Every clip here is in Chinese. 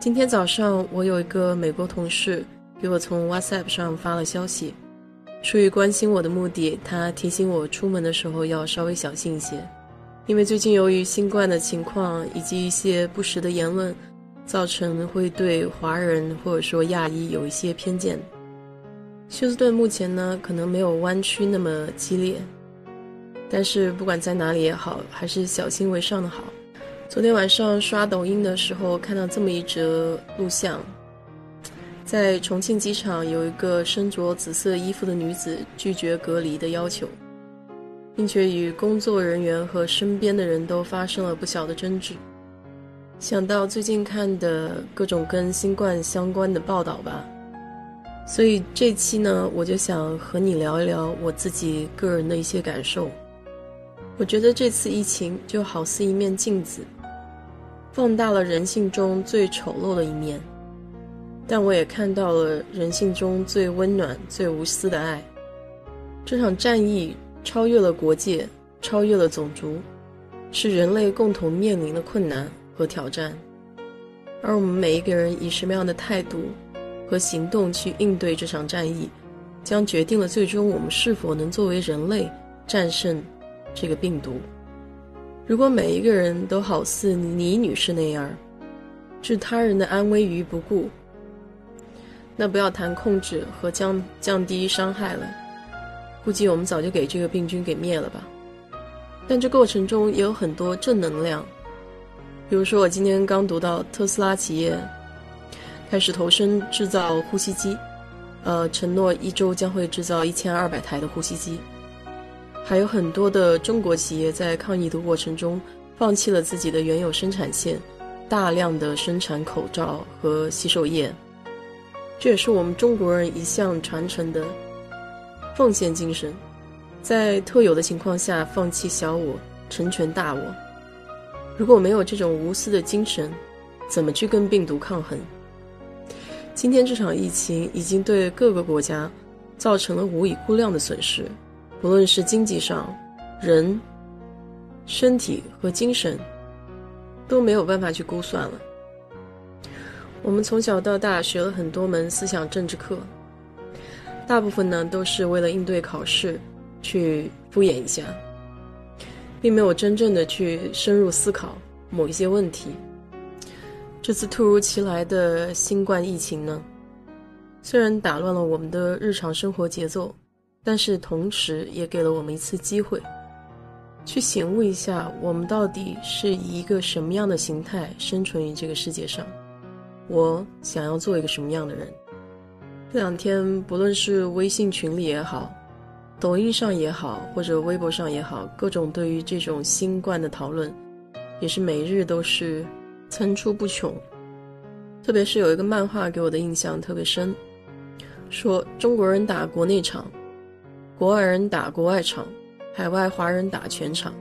今天早上，我有一个美国同事给我从 WhatsApp 上发了消息，出于关心我的目的，他提醒我出门的时候要稍微小心一些，因为最近由于新冠的情况以及一些不实的言论，造成会对华人或者说亚裔有一些偏见。休斯顿目前呢，可能没有湾区那么激烈。但是不管在哪里也好，还是小心为上的好。昨天晚上刷抖音的时候，看到这么一则录像，在重庆机场有一个身着紫色衣服的女子拒绝隔离的要求，并且与工作人员和身边的人都发生了不小的争执。想到最近看的各种跟新冠相关的报道吧，所以这期呢，我就想和你聊一聊我自己个人的一些感受。我觉得这次疫情就好似一面镜子，放大了人性中最丑陋的一面，但我也看到了人性中最温暖、最无私的爱。这场战役超越了国界，超越了种族，是人类共同面临的困难和挑战。而我们每一个人以什么样的态度和行动去应对这场战役，将决定了最终我们是否能作为人类战胜。这个病毒，如果每一个人都好似倪女士那样，置他人的安危于不顾，那不要谈控制和降降低伤害了，估计我们早就给这个病菌给灭了吧。但这过程中也有很多正能量，比如说我今天刚读到特斯拉企业开始投身制造呼吸机，呃，承诺一周将会制造一千二百台的呼吸机。还有很多的中国企业在抗疫的过程中，放弃了自己的原有生产线，大量的生产口罩和洗手液。这也是我们中国人一向传承的奉献精神，在特有的情况下放弃小我，成全大我。如果没有这种无私的精神，怎么去跟病毒抗衡？今天这场疫情已经对各个国家造成了无以估量的损失。不论是经济上，人、身体和精神，都没有办法去估算了。我们从小到大学了很多门思想政治课，大部分呢都是为了应对考试去敷衍一下，并没有真正的去深入思考某一些问题。这次突如其来的新冠疫情呢，虽然打乱了我们的日常生活节奏。但是同时也给了我们一次机会，去醒悟一下，我们到底是以一个什么样的形态生存于这个世界上？我想要做一个什么样的人？这两天，不论是微信群里也好，抖音上也好，或者微博上也好，各种对于这种新冠的讨论，也是每日都是层出不穷。特别是有一个漫画给我的印象特别深，说中国人打国内场。国外人打国外场，海外华人打全场，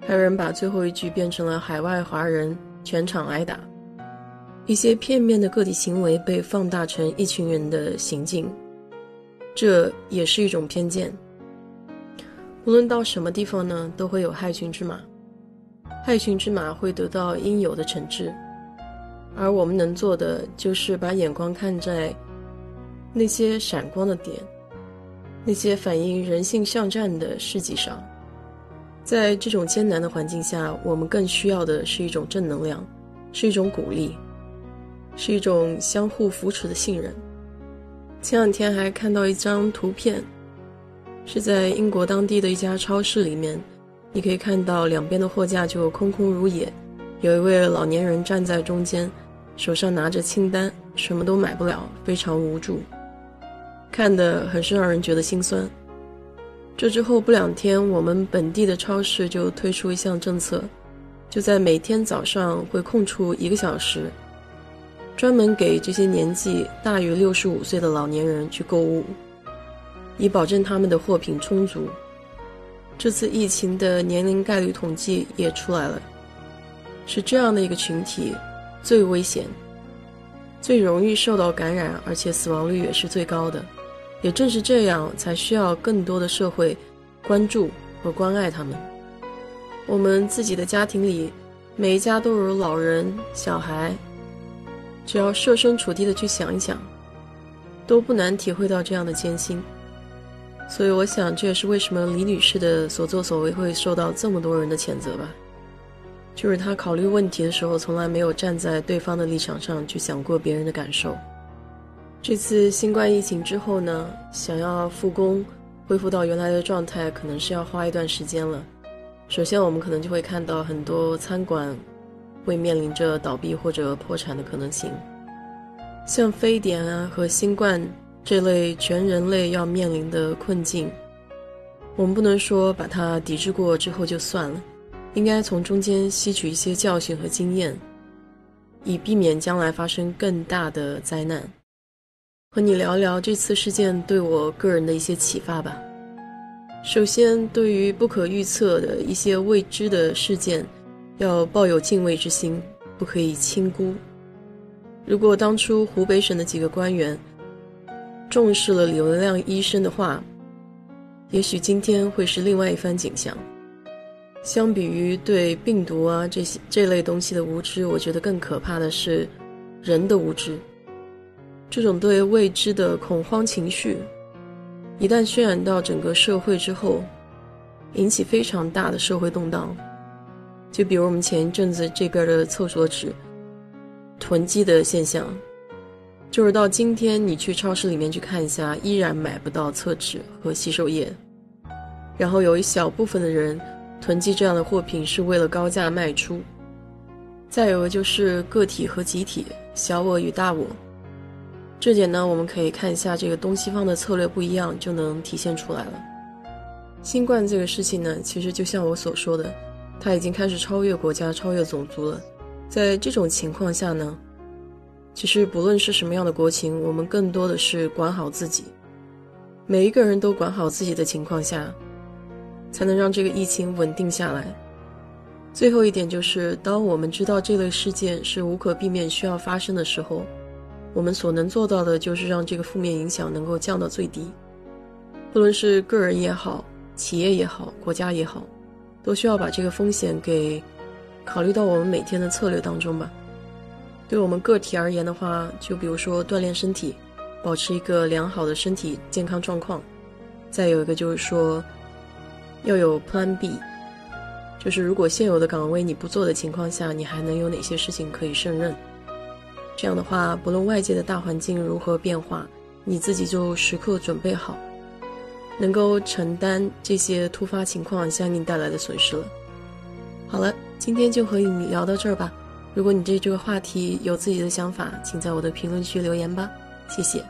还有人把最后一句变成了海外华人全场挨打。一些片面的个体行为被放大成一群人的行径，这也是一种偏见。无论到什么地方呢，都会有害群之马，害群之马会得到应有的惩治，而我们能做的就是把眼光看在那些闪光的点。那些反映人性向战的事迹上，在这种艰难的环境下，我们更需要的是一种正能量，是一种鼓励，是一种相互扶持的信任。前两天还看到一张图片，是在英国当地的一家超市里面，你可以看到两边的货架就空空如也，有一位老年人站在中间，手上拿着清单，什么都买不了，非常无助。看得很是让人觉得心酸。这之后不两天，我们本地的超市就推出一项政策，就在每天早上会空出一个小时，专门给这些年纪大于六十五岁的老年人去购物，以保证他们的货品充足。这次疫情的年龄概率统计也出来了，是这样的一个群体最危险、最容易受到感染，而且死亡率也是最高的。也正是这样，才需要更多的社会关注和关爱他们。我们自己的家庭里，每一家都有老人、小孩，只要设身处地的去想一想，都不难体会到这样的艰辛。所以，我想这也是为什么李女士的所作所为会受到这么多人的谴责吧。就是她考虑问题的时候，从来没有站在对方的立场上去想过别人的感受。这次新冠疫情之后呢，想要复工、恢复到原来的状态，可能是要花一段时间了。首先，我们可能就会看到很多餐馆会面临着倒闭或者破产的可能性。像非典啊和新冠这类全人类要面临的困境，我们不能说把它抵制过之后就算了，应该从中间吸取一些教训和经验，以避免将来发生更大的灾难。和你聊聊这次事件对我个人的一些启发吧。首先，对于不可预测的一些未知的事件，要抱有敬畏之心，不可以轻估。如果当初湖北省的几个官员重视了李文亮医生的话，也许今天会是另外一番景象。相比于对病毒啊这些这类东西的无知，我觉得更可怕的是人的无知。这种对未知的恐慌情绪。一旦渲染到整个社会之后，引起非常大的社会动荡。就比如我们前一阵子这边的厕所纸囤积的现象，就是到今天你去超市里面去看一下，依然买不到厕纸和洗手液。然后有一小部分的人囤积这样的货品是为了高价卖出。再有就是个体和集体，小我与大我。这点呢，我们可以看一下这个东西方的策略不一样，就能体现出来了。新冠这个事情呢，其实就像我所说的，它已经开始超越国家、超越种族了。在这种情况下呢，其实不论是什么样的国情，我们更多的是管好自己。每一个人都管好自己的情况下，才能让这个疫情稳定下来。最后一点就是，当我们知道这类事件是无可避免需要发生的时候。我们所能做到的，就是让这个负面影响能够降到最低。不论是个人也好，企业也好，国家也好，都需要把这个风险给考虑到我们每天的策略当中吧。对我们个体而言的话，就比如说锻炼身体，保持一个良好的身体健康状况。再有一个就是说，要有 Plan B，就是如果现有的岗位你不做的情况下，你还能有哪些事情可以胜任？这样的话，不论外界的大环境如何变化，你自己就时刻准备好，能够承担这些突发情况相应带来的损失了。好了，今天就和你聊到这儿吧。如果你对这个话题有自己的想法，请在我的评论区留言吧。谢谢。